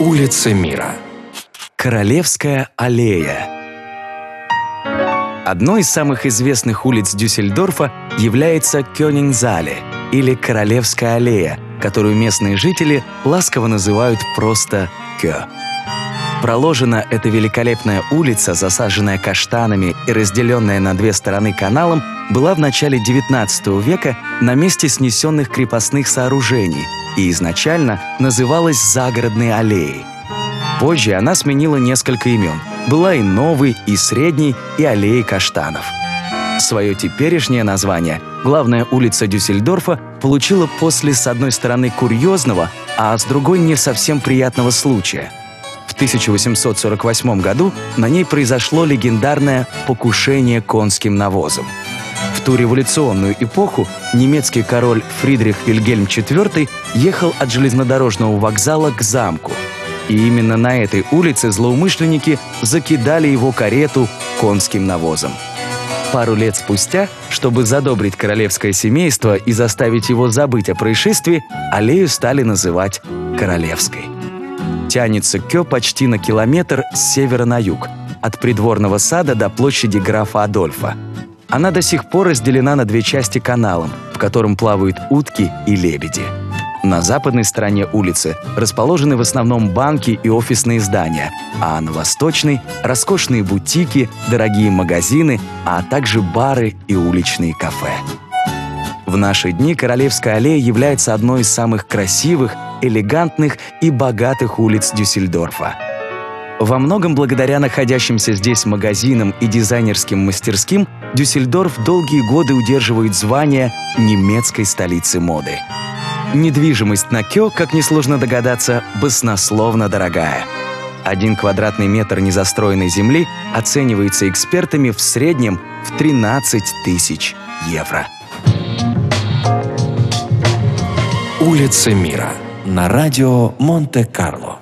Улица мира. Королевская аллея. Одной из самых известных улиц Дюссельдорфа является Кёнигзале или Королевская аллея, которую местные жители ласково называют просто Кё. Проложена эта великолепная улица, засаженная каштанами и разделенная на две стороны каналом, была в начале XIX века на месте снесенных крепостных сооружений и изначально называлась Загородной аллеей. Позже она сменила несколько имен. Была и новый, и средний, и аллеи каштанов. Свое теперешнее название главная улица Дюссельдорфа получила после, с одной стороны, курьезного, а с другой не совсем приятного случая – 1848 году на ней произошло легендарное покушение конским навозом. В ту революционную эпоху немецкий король Фридрих Вильгельм IV ехал от железнодорожного вокзала к замку. И именно на этой улице злоумышленники закидали его карету конским навозом. Пару лет спустя, чтобы задобрить королевское семейство и заставить его забыть о происшествии, аллею стали называть Королевской тянется Кё почти на километр с севера на юг, от придворного сада до площади графа Адольфа. Она до сих пор разделена на две части каналом, в котором плавают утки и лебеди. На западной стороне улицы расположены в основном банки и офисные здания, а на восточной – роскошные бутики, дорогие магазины, а также бары и уличные кафе. В наши дни Королевская аллея является одной из самых красивых, элегантных и богатых улиц Дюссельдорфа. Во многом благодаря находящимся здесь магазинам и дизайнерским мастерским Дюссельдорф долгие годы удерживает звание немецкой столицы моды. Недвижимость на Кё, как несложно догадаться, баснословно дорогая. Один квадратный метр незастроенной земли оценивается экспертами в среднем в 13 тысяч евро. Улица мира на радио Монте-Карло.